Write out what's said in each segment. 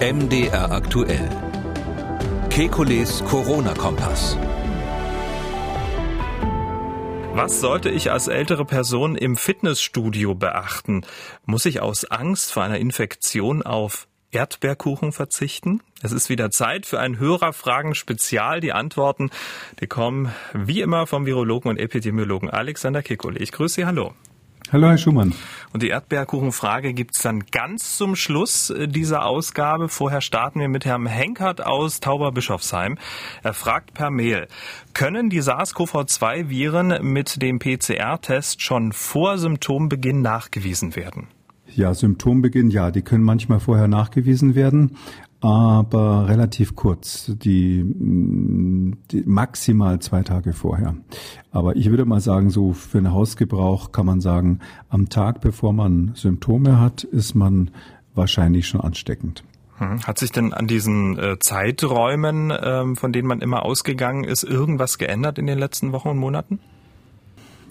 MDR aktuell. Kekules Corona-Kompass. Was sollte ich als ältere Person im Fitnessstudio beachten? Muss ich aus Angst vor einer Infektion auf Erdbeerkuchen verzichten? Es ist wieder Zeit für ein Hörerfragen-Spezial. Die Antworten, die kommen wie immer vom Virologen und Epidemiologen Alexander Kekule. Ich grüße Sie, hallo. Hallo, Herr Schumann. Und die Erdbeerkuchenfrage gibt's dann ganz zum Schluss äh, dieser Ausgabe. Vorher starten wir mit Herrn Henkert aus Tauberbischofsheim. Er fragt per Mail, können die SARS-CoV-2-Viren mit dem PCR-Test schon vor Symptombeginn nachgewiesen werden? Ja, Symptombeginn, ja, die können manchmal vorher nachgewiesen werden, aber relativ kurz, die, die, maximal zwei Tage vorher. Aber ich würde mal sagen, so für einen Hausgebrauch kann man sagen, am Tag bevor man Symptome hat, ist man wahrscheinlich schon ansteckend. Hm. Hat sich denn an diesen äh, Zeiträumen, ähm, von denen man immer ausgegangen ist, irgendwas geändert in den letzten Wochen und Monaten?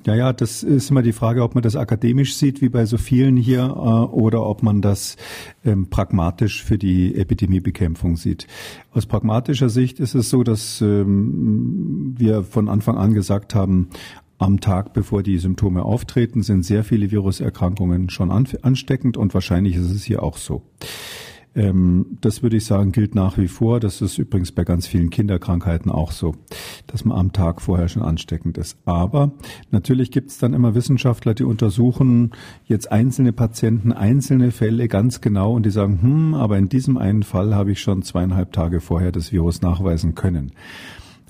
Ja, ja, das ist immer die Frage, ob man das akademisch sieht, wie bei so vielen hier, äh, oder ob man das ähm, pragmatisch für die Epidemiebekämpfung sieht. Aus pragmatischer Sicht ist es so, dass ähm, wir von Anfang an gesagt haben, am Tag, bevor die Symptome auftreten, sind sehr viele Viruserkrankungen schon ansteckend und wahrscheinlich ist es hier auch so. Ähm, das würde ich sagen, gilt nach wie vor. Das ist übrigens bei ganz vielen Kinderkrankheiten auch so, dass man am Tag vorher schon ansteckend ist. Aber natürlich gibt es dann immer Wissenschaftler, die untersuchen jetzt einzelne Patienten, einzelne Fälle ganz genau und die sagen, hm, aber in diesem einen Fall habe ich schon zweieinhalb Tage vorher das Virus nachweisen können.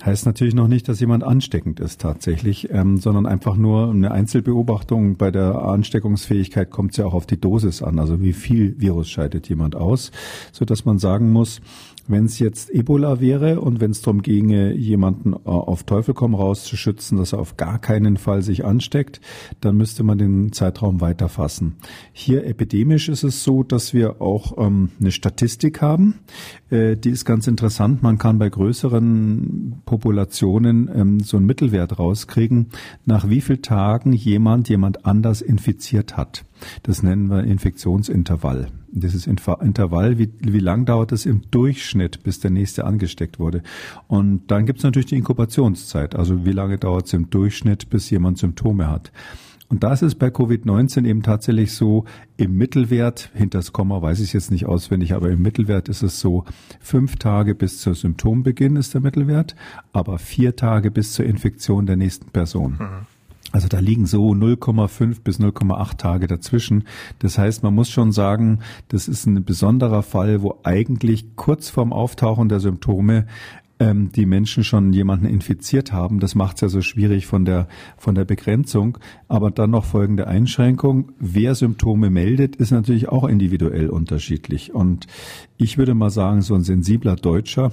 Heißt natürlich noch nicht, dass jemand ansteckend ist tatsächlich, ähm, sondern einfach nur eine Einzelbeobachtung. Bei der Ansteckungsfähigkeit kommt es ja auch auf die Dosis an, also wie viel Virus scheidet jemand aus, so dass man sagen muss, wenn es jetzt Ebola wäre und wenn es darum ginge, jemanden äh, auf Teufel komm raus zu schützen, dass er auf gar keinen Fall sich ansteckt, dann müsste man den Zeitraum weiterfassen. Hier epidemisch ist es so, dass wir auch ähm, eine Statistik haben. Äh, die ist ganz interessant. Man kann bei größeren Populationen ähm, so einen Mittelwert rauskriegen, nach wie vielen Tagen jemand jemand anders infiziert hat. Das nennen wir Infektionsintervall. Dieses Intervall, wie, wie lang dauert es im Durchschnitt, bis der nächste angesteckt wurde? Und dann gibt es natürlich die Inkubationszeit, also wie lange dauert es im Durchschnitt, bis jemand Symptome hat. Und das ist bei Covid-19 eben tatsächlich so, im Mittelwert, hinter das Komma weiß ich jetzt nicht auswendig, aber im Mittelwert ist es so, fünf Tage bis zur Symptombeginn ist der Mittelwert, aber vier Tage bis zur Infektion der nächsten Person. Mhm. Also da liegen so 0,5 bis 0,8 Tage dazwischen. Das heißt, man muss schon sagen, das ist ein besonderer Fall, wo eigentlich kurz vorm Auftauchen der Symptome ähm, die Menschen schon jemanden infiziert haben. Das macht es ja so schwierig von der, von der Begrenzung. Aber dann noch folgende Einschränkung. Wer Symptome meldet, ist natürlich auch individuell unterschiedlich. Und ich würde mal sagen, so ein sensibler Deutscher,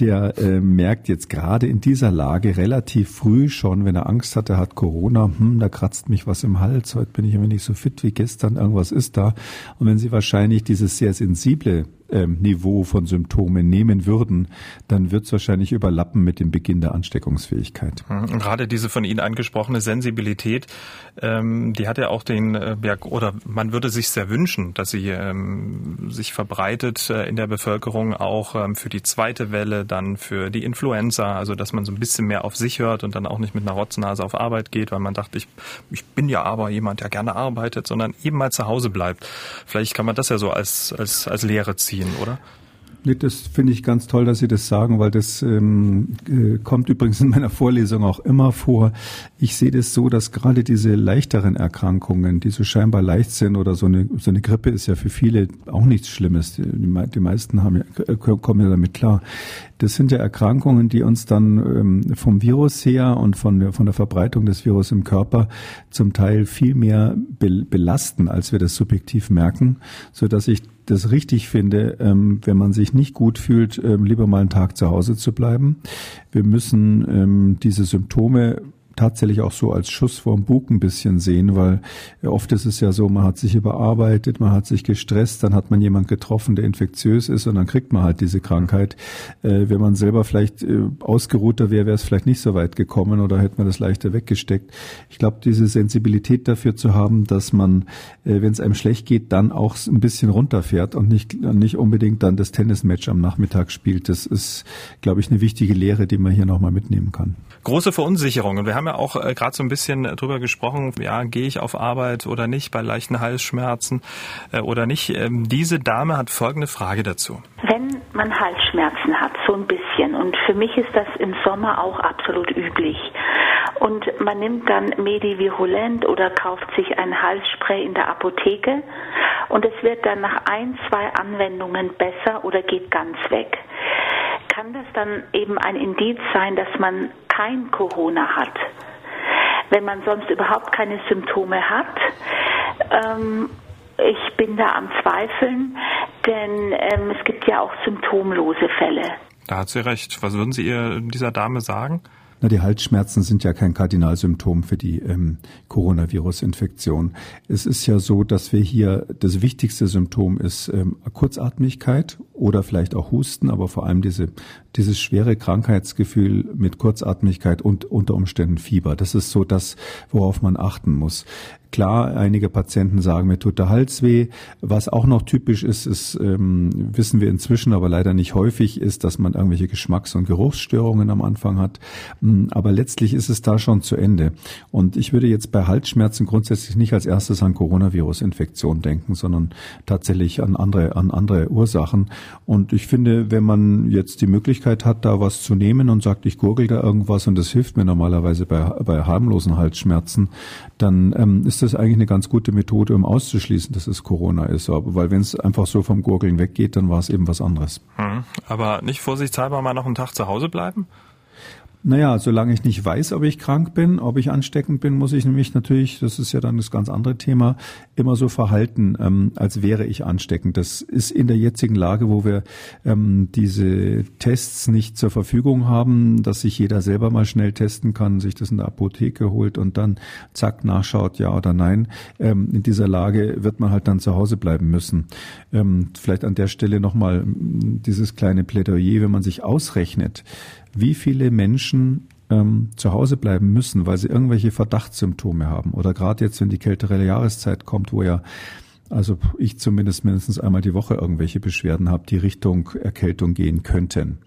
der äh, merkt jetzt gerade in dieser Lage relativ früh schon, wenn er Angst hat, er hat Corona, hm, da kratzt mich was im Hals, heute bin ich immer nicht so fit wie gestern, irgendwas ist da. Und wenn Sie wahrscheinlich dieses sehr sensible ähm, Niveau von Symptomen nehmen würden, dann wird es wahrscheinlich überlappen mit dem Beginn der Ansteckungsfähigkeit. Und gerade diese von Ihnen angesprochene Sensibilität, ähm, die hat ja auch den, äh, oder man würde sich sehr wünschen, dass sie ähm, sich verbreitet äh, in der Bevölkerung auch ähm, für die zweite Welle, dann für die Influenza, also dass man so ein bisschen mehr auf sich hört und dann auch nicht mit einer Rotznase auf Arbeit geht, weil man dachte, ich, ich bin ja aber jemand, der gerne arbeitet, sondern eben mal zu Hause bleibt. Vielleicht kann man das ja so als, als, als Lehre ziehen, oder? Nee, das finde ich ganz toll, dass Sie das sagen, weil das ähm, äh, kommt übrigens in meiner Vorlesung auch immer vor. Ich sehe das so, dass gerade diese leichteren Erkrankungen, die so scheinbar leicht sind oder so eine, so eine Grippe ist ja für viele auch nichts Schlimmes. Die, die meisten haben ja, äh, kommen ja damit klar. Das sind ja Erkrankungen, die uns dann ähm, vom Virus her und von von der Verbreitung des Virus im Körper zum Teil viel mehr be belasten, als wir das subjektiv merken, so dass ich das richtig finde, ähm, wenn man sich nicht gut fühlt, ähm, lieber mal einen Tag zu Hause zu bleiben. Wir müssen ähm, diese Symptome tatsächlich auch so als Schuss vorm Bug ein bisschen sehen, weil oft ist es ja so, man hat sich überarbeitet, man hat sich gestresst, dann hat man jemand getroffen, der infektiös ist und dann kriegt man halt diese Krankheit. Äh, wenn man selber vielleicht äh, ausgeruhter wäre, wäre es vielleicht nicht so weit gekommen oder hätte man das leichter weggesteckt. Ich glaube, diese Sensibilität dafür zu haben, dass man, äh, wenn es einem schlecht geht, dann auch ein bisschen runterfährt und nicht, nicht unbedingt dann das Tennismatch am Nachmittag spielt, das ist, glaube ich, eine wichtige Lehre, die man hier nochmal mitnehmen kann. Große Verunsicherung. Und wir haben ja auch äh, gerade so ein bisschen drüber gesprochen, ja, gehe ich auf Arbeit oder nicht bei leichten Halsschmerzen äh, oder nicht. Ähm, diese Dame hat folgende Frage dazu. Wenn man Halsschmerzen hat, so ein bisschen, und für mich ist das im Sommer auch absolut üblich, und man nimmt dann Medivirulent oder kauft sich ein Halsspray in der Apotheke und es wird dann nach ein, zwei Anwendungen besser oder geht ganz weg kann das dann eben ein Indiz sein, dass man kein Corona hat. Wenn man sonst überhaupt keine Symptome hat, ähm, ich bin da am Zweifeln, denn ähm, es gibt ja auch symptomlose Fälle. Da hat sie recht. Was würden Sie ihr dieser Dame sagen? Na, die Halsschmerzen sind ja kein Kardinalsymptom für die ähm, Coronavirus-Infektion. Es ist ja so, dass wir hier das wichtigste Symptom ist ähm, Kurzatmigkeit oder vielleicht auch Husten, aber vor allem diese, dieses schwere Krankheitsgefühl mit Kurzatmigkeit und unter Umständen Fieber. Das ist so das, worauf man achten muss. Klar, einige Patienten sagen, mir tut der Hals weh. Was auch noch typisch ist, ist ähm, wissen wir inzwischen, aber leider nicht häufig, ist, dass man irgendwelche Geschmacks- und Geruchsstörungen am Anfang hat. Mm, aber letztlich ist es da schon zu Ende. Und ich würde jetzt bei Halsschmerzen grundsätzlich nicht als erstes an Coronavirus-Infektion denken, sondern tatsächlich an andere, an andere Ursachen. Und ich finde, wenn man jetzt die Möglichkeit hat, da was zu nehmen und sagt, ich gurgel da irgendwas und das hilft mir normalerweise bei, bei harmlosen Halsschmerzen, dann ähm, ist das eigentlich eine ganz gute Methode, um auszuschließen, dass es Corona ist. Aber, weil wenn es einfach so vom Gurgeln weggeht, dann war es eben was anderes. Hm, aber nicht vorsichtshalber mal noch einen Tag zu Hause bleiben? Naja, solange ich nicht weiß, ob ich krank bin, ob ich ansteckend bin, muss ich nämlich natürlich, das ist ja dann das ganz andere Thema, immer so verhalten, ähm, als wäre ich ansteckend. Das ist in der jetzigen Lage, wo wir ähm, diese Tests nicht zur Verfügung haben, dass sich jeder selber mal schnell testen kann, sich das in der Apotheke holt und dann zack nachschaut, ja oder nein. Ähm, in dieser Lage wird man halt dann zu Hause bleiben müssen. Ähm, vielleicht an der Stelle nochmal dieses kleine Plädoyer, wenn man sich ausrechnet, wie viele Menschen ähm, zu Hause bleiben müssen, weil sie irgendwelche Verdachtssymptome haben. Oder gerade jetzt, wenn die kältere Jahreszeit kommt, wo ja also ich zumindest mindestens einmal die Woche irgendwelche Beschwerden habe, die Richtung Erkältung gehen könnten.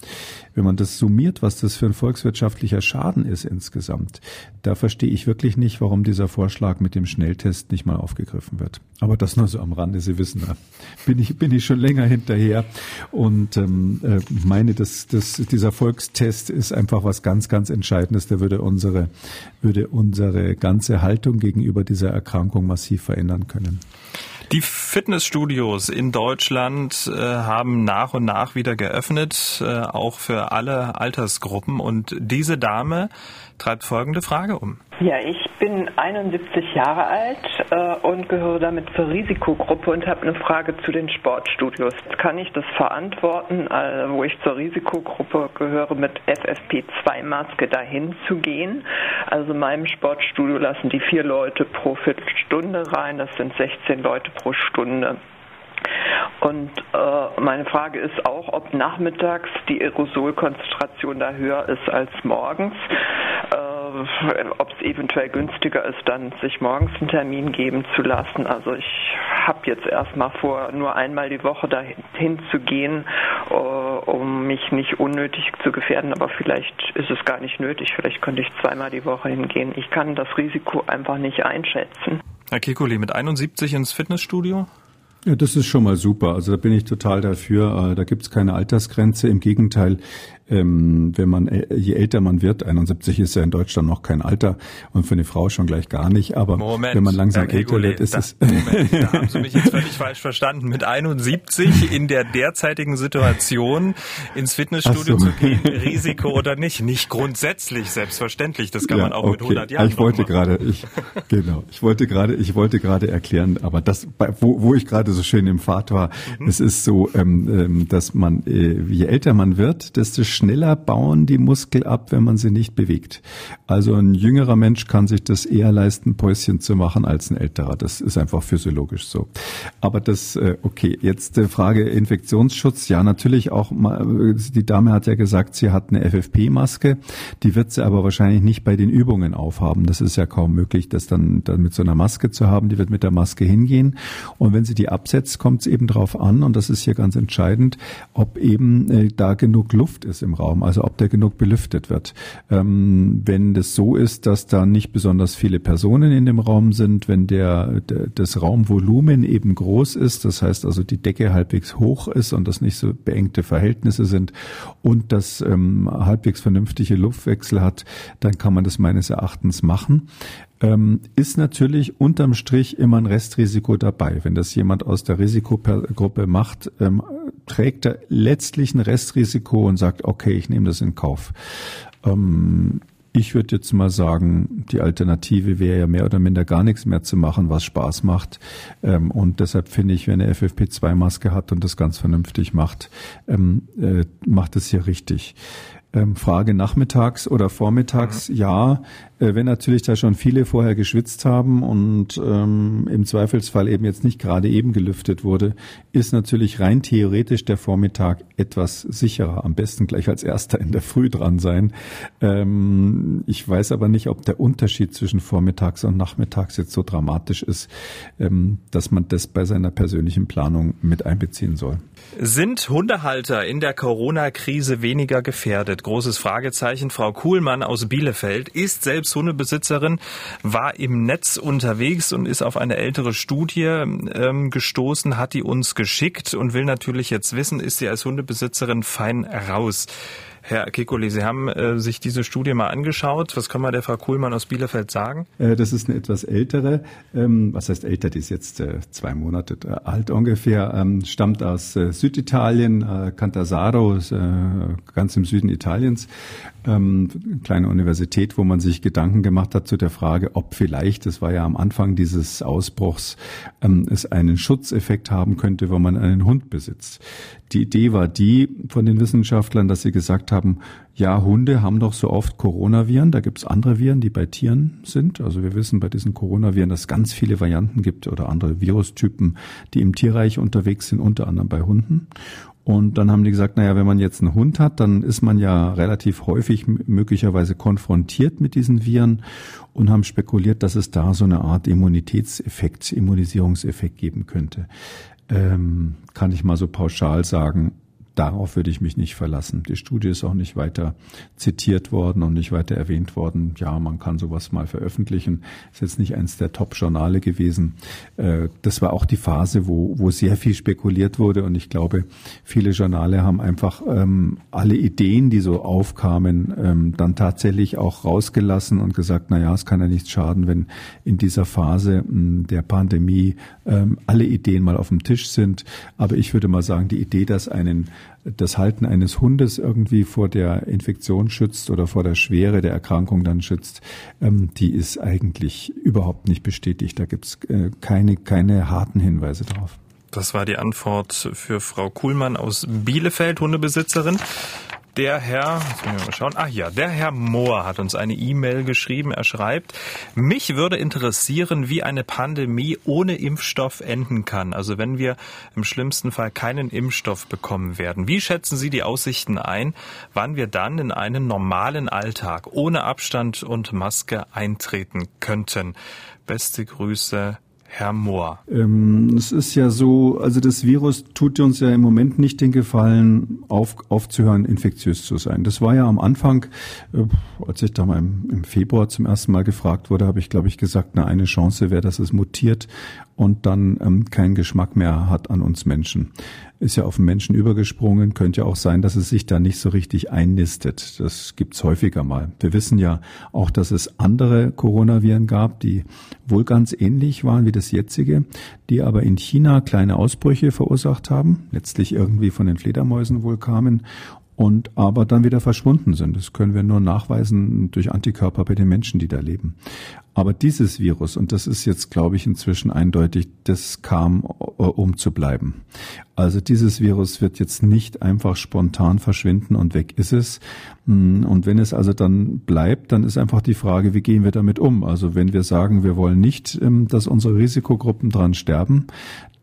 Wenn man das summiert, was das für ein volkswirtschaftlicher Schaden ist insgesamt, da verstehe ich wirklich nicht, warum dieser Vorschlag mit dem Schnelltest nicht mal aufgegriffen wird. Aber das nur so am Rande, Sie wissen, da bin ich, bin ich schon länger hinterher und ähm, äh, meine, dass, dass dieser Volkstest ist einfach was ganz, ganz Entscheidendes. Der würde unsere, würde unsere ganze Haltung gegenüber dieser Erkrankung massiv verändern können. Die Fitnessstudios in Deutschland äh, haben nach und nach wieder geöffnet, äh, auch für alle Altersgruppen. Und diese Dame treibt folgende Frage um. Ja, ich bin 71 Jahre alt äh, und gehöre damit zur Risikogruppe und habe eine Frage zu den Sportstudios. Kann ich das verantworten, äh, wo ich zur Risikogruppe gehöre, mit FFP2-Maske dahin zu gehen? Also in meinem Sportstudio lassen die vier Leute pro Viertelstunde rein, das sind 16 Leute pro Stunde. Und äh, meine Frage ist auch, ob nachmittags die Aerosolkonzentration da höher ist als morgens. Äh, ob es eventuell günstiger ist, dann sich morgens einen Termin geben zu lassen. Also ich habe jetzt erstmal vor, nur einmal die Woche dahin zu gehen, äh, um mich nicht unnötig zu gefährden. Aber vielleicht ist es gar nicht nötig. Vielleicht könnte ich zweimal die Woche hingehen. Ich kann das Risiko einfach nicht einschätzen. Herr Kikuli, mit 71 ins Fitnessstudio? Ja, das ist schon mal super. Also da bin ich total dafür. Äh, da gibt's keine Altersgrenze. Im Gegenteil, ähm, wenn man, äh, je älter man wird, 71 ist ja in Deutschland noch kein Alter und für eine Frau schon gleich gar nicht, aber Moment, wenn man langsam älter wird, ist es... Moment, da haben Sie mich jetzt völlig falsch verstanden. Mit 71 in der derzeitigen Situation ins Fitnessstudio so. zu gehen, Risiko oder nicht? Nicht grundsätzlich, selbstverständlich. Das kann ja, man auch okay. mit 100 Jahren Ich wollte gerade, ich, genau, ich wollte gerade, ich wollte gerade erklären, aber das, wo, wo ich gerade so schön im Pfad war. Mhm. Es ist so, ähm, ähm, dass man, äh, je älter man wird, desto schneller bauen die Muskel ab, wenn man sie nicht bewegt. Also ein jüngerer Mensch kann sich das eher leisten, Päuschen zu machen als ein älterer. Das ist einfach physiologisch so. Aber das, äh, okay, jetzt die Frage Infektionsschutz. Ja, natürlich auch mal, die Dame hat ja gesagt, sie hat eine FFP-Maske. Die wird sie aber wahrscheinlich nicht bei den Übungen aufhaben. Das ist ja kaum möglich, das dann, dann mit so einer Maske zu haben. Die wird mit der Maske hingehen. Und wenn sie die absetzt, kommt es eben darauf an, und das ist hier ganz entscheidend, ob eben äh, da genug Luft ist im Raum, also ob der genug belüftet wird. Ähm, wenn das so ist, dass da nicht besonders viele Personen in dem Raum sind, wenn der, der das Raumvolumen eben groß ist, das heißt also die Decke halbwegs hoch ist und das nicht so beengte Verhältnisse sind und das ähm, halbwegs vernünftige Luftwechsel hat, dann kann man das meines Erachtens machen ähm, ist natürlich unterm Strich immer ein Restrisiko dabei. Wenn das jemand aus der Risikogruppe macht, ähm, trägt er letztlich ein Restrisiko und sagt, okay, ich nehme das in Kauf. Ähm, ich würde jetzt mal sagen, die Alternative wäre ja mehr oder minder gar nichts mehr zu machen, was Spaß macht. Ähm, und deshalb finde ich, wenn er FFP2-Maske hat und das ganz vernünftig macht, ähm, äh, macht es hier richtig. Ähm, Frage nachmittags oder vormittags, mhm. ja, wenn natürlich da schon viele vorher geschwitzt haben und ähm, im Zweifelsfall eben jetzt nicht gerade eben gelüftet wurde, ist natürlich rein theoretisch der Vormittag etwas sicherer. Am besten gleich als erster in der Früh dran sein. Ähm, ich weiß aber nicht, ob der Unterschied zwischen vormittags und nachmittags jetzt so dramatisch ist, ähm, dass man das bei seiner persönlichen Planung mit einbeziehen soll. Sind Hundehalter in der Corona-Krise weniger gefährdet? großes Fragezeichen. Frau Kuhlmann aus Bielefeld ist selbst Hundebesitzerin, war im Netz unterwegs und ist auf eine ältere Studie ähm, gestoßen, hat die uns geschickt und will natürlich jetzt wissen, ist sie als Hundebesitzerin fein raus. Herr Kekuli, Sie haben äh, sich diese Studie mal angeschaut. Was kann man der Frau Kuhlmann aus Bielefeld sagen? Äh, das ist eine etwas ältere, ähm, was heißt älter, die ist jetzt äh, zwei Monate äh, alt ungefähr, ähm, stammt aus äh, Süditalien, äh, Cantasaro, ganz im Süden Italiens, ähm, kleine Universität, wo man sich Gedanken gemacht hat zu der Frage, ob vielleicht, das war ja am Anfang dieses Ausbruchs, ähm, es einen Schutzeffekt haben könnte, wenn man einen Hund besitzt. Die Idee war die von den Wissenschaftlern, dass sie gesagt haben, ja, Hunde haben doch so oft Coronaviren, da gibt's andere Viren, die bei Tieren sind. Also wir wissen bei diesen Coronaviren, dass es ganz viele Varianten gibt oder andere Virustypen, die im Tierreich unterwegs sind, unter anderem bei Hunden. Und dann haben die gesagt, naja, wenn man jetzt einen Hund hat, dann ist man ja relativ häufig möglicherweise konfrontiert mit diesen Viren und haben spekuliert, dass es da so eine Art Immunitätseffekt, Immunisierungseffekt geben könnte ähm, kann ich mal so pauschal sagen, darauf würde ich mich nicht verlassen. Die Studie ist auch nicht weiter zitiert worden und nicht weiter erwähnt worden. Ja, man kann sowas mal veröffentlichen. Ist jetzt nicht eins der Top-Journale gewesen. Äh, das war auch die Phase, wo, wo sehr viel spekuliert wurde und ich glaube, viele Journale haben einfach ähm, alle Ideen, die so aufkamen, ähm, dann tatsächlich auch rausgelassen und gesagt, na ja, es kann ja nichts schaden, wenn in dieser Phase mh, der Pandemie ähm, alle Ideen mal auf dem Tisch sind. Aber ich würde mal sagen, die Idee, dass einen das Halten eines Hundes irgendwie vor der Infektion schützt oder vor der Schwere der Erkrankung dann schützt, ähm, die ist eigentlich überhaupt nicht bestätigt. Da gibt es äh, keine, keine harten Hinweise drauf. Das war die Antwort für Frau Kuhlmann aus Bielefeld, Hundebesitzerin. Der Herr, wir mal schauen, ach ja, der Herr Mohr hat uns eine E-Mail geschrieben. Er schreibt, mich würde interessieren, wie eine Pandemie ohne Impfstoff enden kann. Also wenn wir im schlimmsten Fall keinen Impfstoff bekommen werden. Wie schätzen Sie die Aussichten ein, wann wir dann in einen normalen Alltag ohne Abstand und Maske eintreten könnten? Beste Grüße, Herr Mohr. Ähm, es ist ja so, also das Virus tut uns ja im Moment nicht den Gefallen, auf, aufzuhören, infektiös zu sein. Das war ja am Anfang, äh, als ich da mal im, im, Februar zum ersten Mal gefragt wurde, habe ich, glaube ich, gesagt, na, eine Chance wäre, dass es mutiert und dann ähm, keinen Geschmack mehr hat an uns Menschen. Ist ja auf den Menschen übergesprungen, könnte ja auch sein, dass es sich da nicht so richtig einnistet. Das gibt's häufiger mal. Wir wissen ja auch, dass es andere Coronaviren gab, die wohl ganz ähnlich waren wie das jetzige, die aber in China kleine Ausbrüche verursacht haben, letztlich irgendwie von den Fledermäusen wohl kamen und aber dann wieder verschwunden sind. Das können wir nur nachweisen durch Antikörper bei den Menschen, die da leben. Aber dieses Virus, und das ist jetzt, glaube ich, inzwischen eindeutig, das kam um zu bleiben. Also dieses Virus wird jetzt nicht einfach spontan verschwinden und weg ist es. Hm, und wenn es also dann bleibt, dann ist einfach die Frage, wie gehen wir damit um? Also wenn wir sagen, wir wollen nicht, ähm, dass unsere Risikogruppen dran sterben,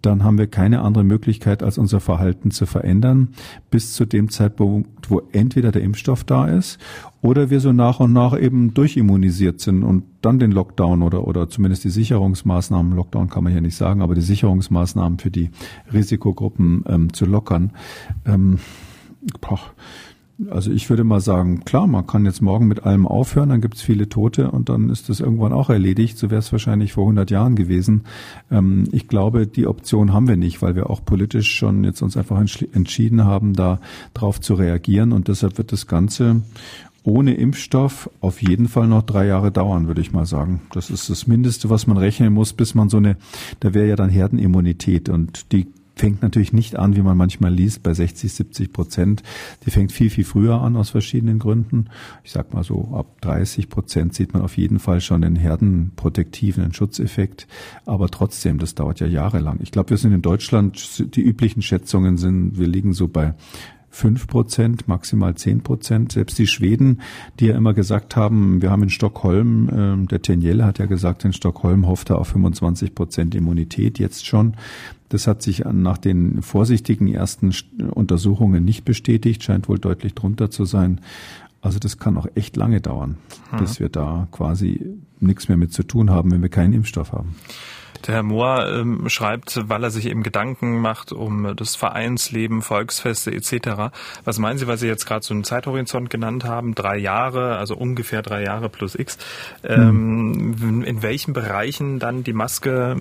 dann haben wir keine andere Möglichkeit, als unser Verhalten zu verändern, bis zu dem Zeitpunkt, wo entweder der Impfstoff da ist oder wir so nach und nach eben durchimmunisiert sind und dann den Lockdown oder, oder zumindest die Sicherungsmaßnahmen, Lockdown kann man hier nicht sagen, aber die Sicherungsmaßnahmen für die Risikogruppen ähm, zu lockern. Ähm, boah, also ich würde mal sagen, klar, man kann jetzt morgen mit allem aufhören, dann gibt es viele Tote und dann ist das irgendwann auch erledigt. So wäre es wahrscheinlich vor 100 Jahren gewesen. Ähm, ich glaube, die Option haben wir nicht, weil wir auch politisch schon jetzt uns einfach entschieden haben, da drauf zu reagieren und deshalb wird das Ganze ohne Impfstoff auf jeden Fall noch drei Jahre dauern, würde ich mal sagen. Das ist das Mindeste, was man rechnen muss, bis man so eine, da wäre ja dann Herdenimmunität und die fängt natürlich nicht an, wie man manchmal liest, bei 60, 70 Prozent. Die fängt viel, viel früher an aus verschiedenen Gründen. Ich sag mal so, ab 30 Prozent sieht man auf jeden Fall schon den herdenprotektiven Schutzeffekt. Aber trotzdem, das dauert ja jahrelang. Ich glaube, wir sind in Deutschland, die üblichen Schätzungen sind, wir liegen so bei fünf Prozent, maximal zehn Prozent. Selbst die Schweden, die ja immer gesagt haben, wir haben in Stockholm, äh, der Tenjelle hat ja gesagt, in Stockholm hofft er auf 25 Prozent Immunität jetzt schon. Das hat sich nach den vorsichtigen ersten Untersuchungen nicht bestätigt, scheint wohl deutlich drunter zu sein. Also das kann auch echt lange dauern, hm. bis wir da quasi nichts mehr mit zu tun haben, wenn wir keinen Impfstoff haben. Der Herr Mohr ähm, schreibt, weil er sich eben Gedanken macht um das Vereinsleben, Volksfeste etc. Was meinen Sie, weil Sie jetzt gerade so einen Zeithorizont genannt haben? Drei Jahre, also ungefähr drei Jahre plus X. Ähm, hm. In welchen Bereichen dann die Maske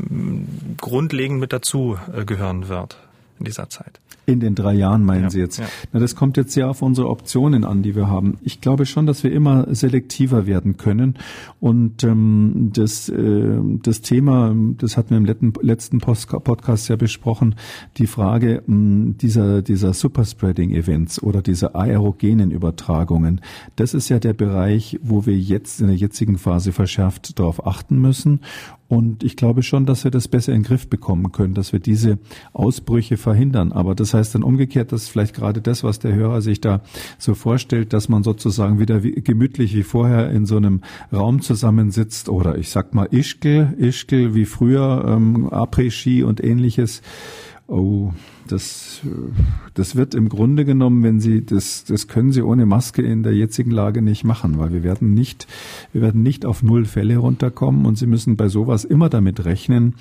grundlegend mit dazu äh, gehören wird in dieser Zeit? In den drei Jahren meinen ja, Sie jetzt? Ja. Na, das kommt jetzt sehr auf unsere Optionen an, die wir haben. Ich glaube schon, dass wir immer selektiver werden können. Und ähm, das, äh, das Thema, das hatten wir im letzten, letzten Podcast ja besprochen, die Frage äh, dieser, dieser Superspreading-Events oder dieser aerogenen Übertragungen. Das ist ja der Bereich, wo wir jetzt in der jetzigen Phase verschärft darauf achten müssen. Und ich glaube schon, dass wir das besser in den Griff bekommen können, dass wir diese Ausbrüche verhindern. Aber das heißt dann umgekehrt, dass vielleicht gerade das, was der Hörer sich da so vorstellt, dass man sozusagen wieder wie, gemütlich wie vorher in so einem Raum zusammensitzt oder ich sag mal Ischkel, Ischkel wie früher, ähm, Après-Ski und ähnliches. Oh, das, das wird im Grunde genommen, wenn Sie, das, das können Sie ohne Maske in der jetzigen Lage nicht machen, weil wir werden nicht, wir werden nicht auf null Fälle runterkommen und Sie müssen bei sowas immer damit rechnen,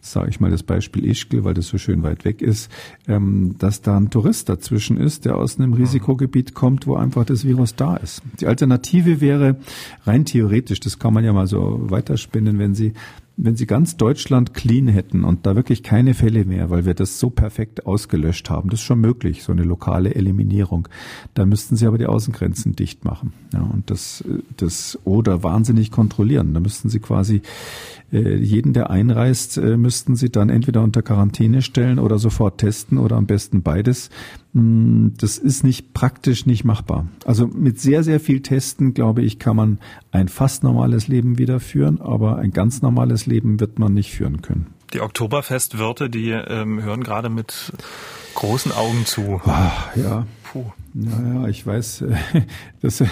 sage ich mal das Beispiel Ischgl, weil das so schön weit weg ist, ähm, dass da ein Tourist dazwischen ist, der aus einem Risikogebiet kommt, wo einfach das Virus da ist. Die Alternative wäre rein theoretisch, das kann man ja mal so weiterspinnen, wenn Sie wenn Sie ganz Deutschland clean hätten und da wirklich keine Fälle mehr, weil wir das so perfekt ausgelöscht haben, das ist schon möglich, so eine lokale Eliminierung, dann müssten Sie aber die Außengrenzen dicht machen. Ja, und das, das oder wahnsinnig kontrollieren. Da müssten Sie quasi äh, jeden, der einreist, äh, müssten Sie dann entweder unter Quarantäne stellen oder sofort testen oder am besten beides. Mm, das ist nicht praktisch nicht machbar. Also mit sehr, sehr viel Testen, glaube ich, kann man ein fast normales Leben wieder führen, aber ein ganz normales Leben wird man nicht führen können. Die Oktoberfestwirte, die ähm, hören gerade mit großen Augen zu. Ach, ja. Puh. Naja, ich weiß, das,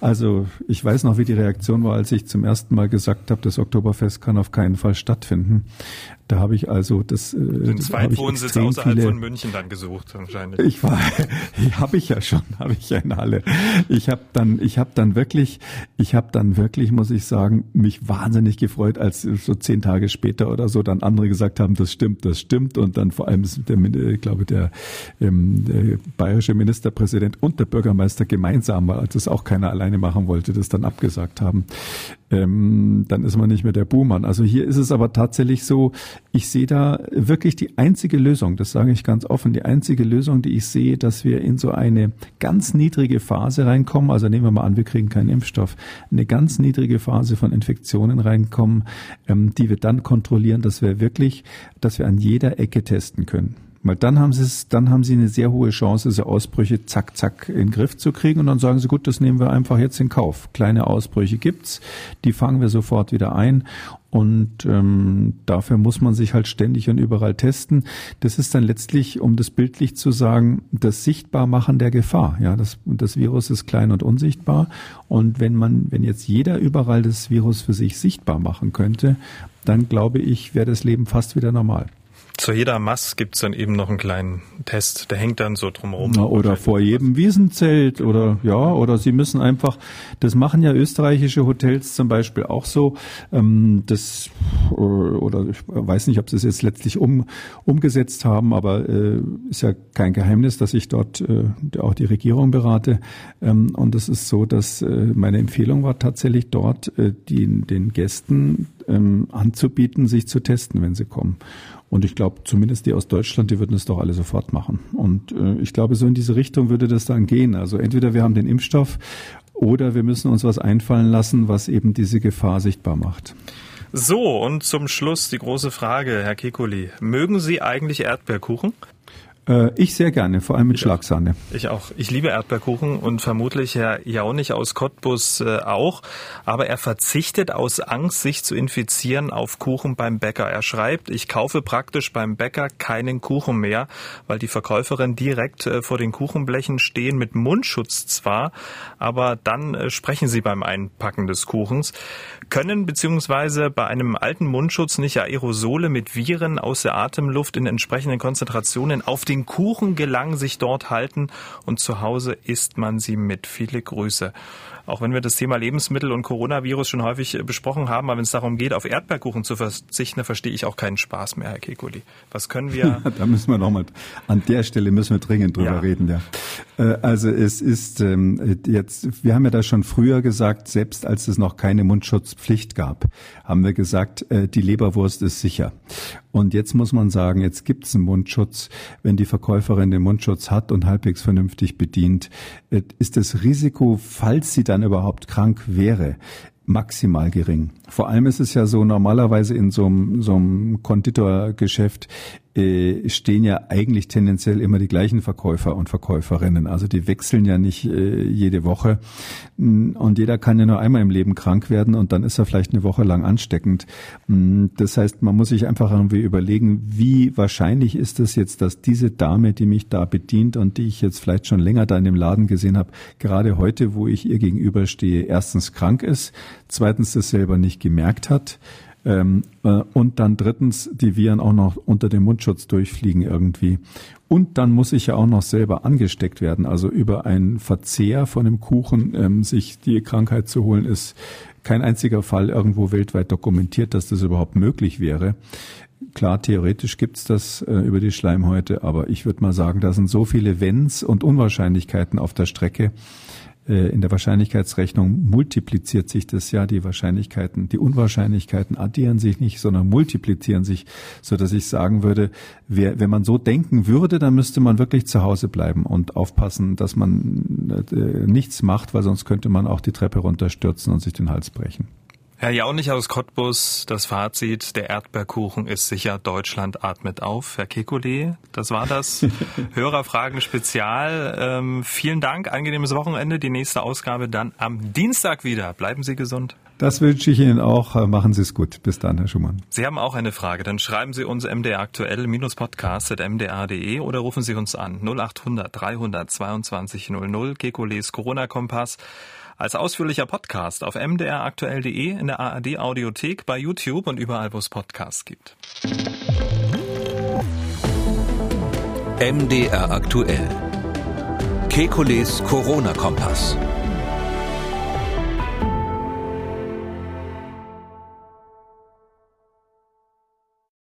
also ich weiß noch, wie die Reaktion war, als ich zum ersten Mal gesagt habe, das Oktoberfest kann auf keinen Fall stattfinden. Da habe ich also das. Äh, Den Zweitwohnsitz außerhalb viele, von München dann gesucht wahrscheinlich. Ich war, habe ich ja schon, habe ich ja in Halle. Ich habe dann, ich habe dann wirklich, ich habe dann wirklich, muss ich sagen, mich wahnsinnig gefreut, als so zehn Tage später oder so dann andere gesagt haben, das stimmt, das stimmt und dann vor allem der, ich glaube der, ähm, der bayerische Ministerpräsident und der Bürgermeister gemeinsam, weil das auch keiner alleine machen wollte, das dann abgesagt haben. Ähm, dann ist man nicht mehr der Buhmann. Also hier ist es aber tatsächlich so, ich sehe da wirklich die einzige Lösung, das sage ich ganz offen, die einzige Lösung, die ich sehe, dass wir in so eine ganz niedrige Phase reinkommen, also nehmen wir mal an, wir kriegen keinen Impfstoff, eine ganz niedrige Phase von Infektionen reinkommen, ähm, die wir dann kontrollieren, dass wir wirklich, dass wir an jeder Ecke testen können Weil dann haben sie es, dann haben sie eine sehr hohe Chance, diese Ausbrüche zack, zack in den Griff zu kriegen und dann sagen sie, gut, das nehmen wir einfach jetzt in Kauf. Kleine Ausbrüche gibt's, die fangen wir sofort wieder ein und ähm, dafür muss man sich halt ständig und überall testen. Das ist dann letztlich, um das bildlich zu sagen, das Sichtbarmachen der Gefahr. Ja, das, das Virus ist klein und unsichtbar. Und wenn man, wenn jetzt jeder überall das Virus für sich sichtbar machen könnte, dann glaube ich, wäre das Leben fast wieder normal. Zu jeder Mass gibt's dann eben noch einen kleinen Test, der hängt dann so drumherum. Na, oder vor jedem Wiesenzelt oder ja, oder Sie müssen einfach, das machen ja österreichische Hotels zum Beispiel auch so, ähm, das oder ich weiß nicht, ob sie es jetzt letztlich um, umgesetzt haben, aber äh, ist ja kein Geheimnis, dass ich dort äh, auch die Regierung berate. Ähm, und es ist so, dass äh, meine Empfehlung war tatsächlich dort, äh, die, den Gästen ähm, anzubieten, sich zu testen, wenn sie kommen. Und ich glaube, zumindest die aus Deutschland, die würden es doch alle sofort machen. Und äh, ich glaube, so in diese Richtung würde das dann gehen. Also entweder wir haben den Impfstoff oder wir müssen uns was einfallen lassen, was eben diese Gefahr sichtbar macht. So, und zum Schluss die große Frage, Herr Kekuli. Mögen Sie eigentlich Erdbeerkuchen? Äh, ich sehr gerne, vor allem mit ich Schlagsahne. Auch. Ich auch. Ich liebe Erdbeerkuchen und vermutlich Herr Jaunig aus Cottbus äh, auch. Aber er verzichtet aus Angst, sich zu infizieren, auf Kuchen beim Bäcker. Er schreibt, ich kaufe praktisch beim Bäcker keinen Kuchen mehr, weil die Verkäuferin direkt äh, vor den Kuchenblechen stehen, mit Mundschutz zwar, aber dann äh, sprechen sie beim Einpacken des Kuchens. Können beziehungsweise bei einem alten Mundschutz nicht Aerosole mit Viren aus der Atemluft in entsprechenden Konzentrationen auf den den Kuchen gelang sich dort halten und zu Hause isst man sie mit. Viele Grüße. Auch wenn wir das Thema Lebensmittel und Coronavirus schon häufig äh, besprochen haben, aber wenn es darum geht, auf Erdbeerkuchen zu verzichten, verstehe ich auch keinen Spaß mehr, Herr Kekuli. Was können wir? da müssen wir nochmal, an der Stelle müssen wir dringend drüber ja. reden, ja. Äh, also es ist ähm, jetzt, wir haben ja da schon früher gesagt, selbst als es noch keine Mundschutzpflicht gab, haben wir gesagt, äh, die Leberwurst ist sicher. Und jetzt muss man sagen, jetzt gibt es einen Mundschutz. Wenn die Verkäuferin den Mundschutz hat und halbwegs vernünftig bedient, ist das Risiko, falls sie dann dann überhaupt krank wäre, maximal gering. Vor allem ist es ja so, normalerweise in so einem, so einem Konditorgeschäft äh, stehen ja eigentlich tendenziell immer die gleichen Verkäufer und Verkäuferinnen. Also die wechseln ja nicht äh, jede Woche. Mm, und jeder kann ja nur einmal im Leben krank werden und dann ist er vielleicht eine Woche lang ansteckend. Mm, das heißt, man muss sich einfach irgendwie überlegen, wie wahrscheinlich ist es jetzt, dass diese Dame, die mich da bedient und die ich jetzt vielleicht schon länger da in dem Laden gesehen habe, gerade heute, wo ich ihr gegenüberstehe, erstens krank ist, zweitens das selber nicht gemerkt hat ähm, äh, und dann drittens die Viren auch noch unter dem Mundschutz durchfliegen irgendwie. Und dann muss ich ja auch noch selber angesteckt werden. Also über einen Verzehr von einem Kuchen ähm, sich die Krankheit zu holen, ist kein einziger Fall irgendwo weltweit dokumentiert, dass das überhaupt möglich wäre. Klar, theoretisch gibt's das äh, über die Schleimhäute, aber ich würde mal sagen, da sind so viele Wenns und Unwahrscheinlichkeiten auf der Strecke, in der Wahrscheinlichkeitsrechnung multipliziert sich das ja, die Wahrscheinlichkeiten, die Unwahrscheinlichkeiten addieren sich nicht, sondern multiplizieren sich, so dass ich sagen würde, wer, wenn man so denken würde, dann müsste man wirklich zu Hause bleiben und aufpassen, dass man äh, nichts macht, weil sonst könnte man auch die Treppe runterstürzen und sich den Hals brechen. Herr Jaunig aus Cottbus, das Fazit, der Erdbeerkuchen ist sicher, Deutschland atmet auf. Herr Kekulé, das war das. Hörerfragen Spezial. Ähm, vielen Dank, angenehmes Wochenende. Die nächste Ausgabe dann am Dienstag wieder. Bleiben Sie gesund. Das wünsche ich Ihnen auch. Machen Sie es gut. Bis dann, Herr Schumann. Sie haben auch eine Frage. Dann schreiben Sie uns MDR aktuell-podcast.mdr.de oder rufen Sie uns an 0800 322 00 Kekulés Corona-Kompass als ausführlicher Podcast auf mdraktuell.de, in der ARD Audiothek, bei YouTube und überall, wo es Podcasts gibt. MDR aktuell. Kekules Corona-Kompass.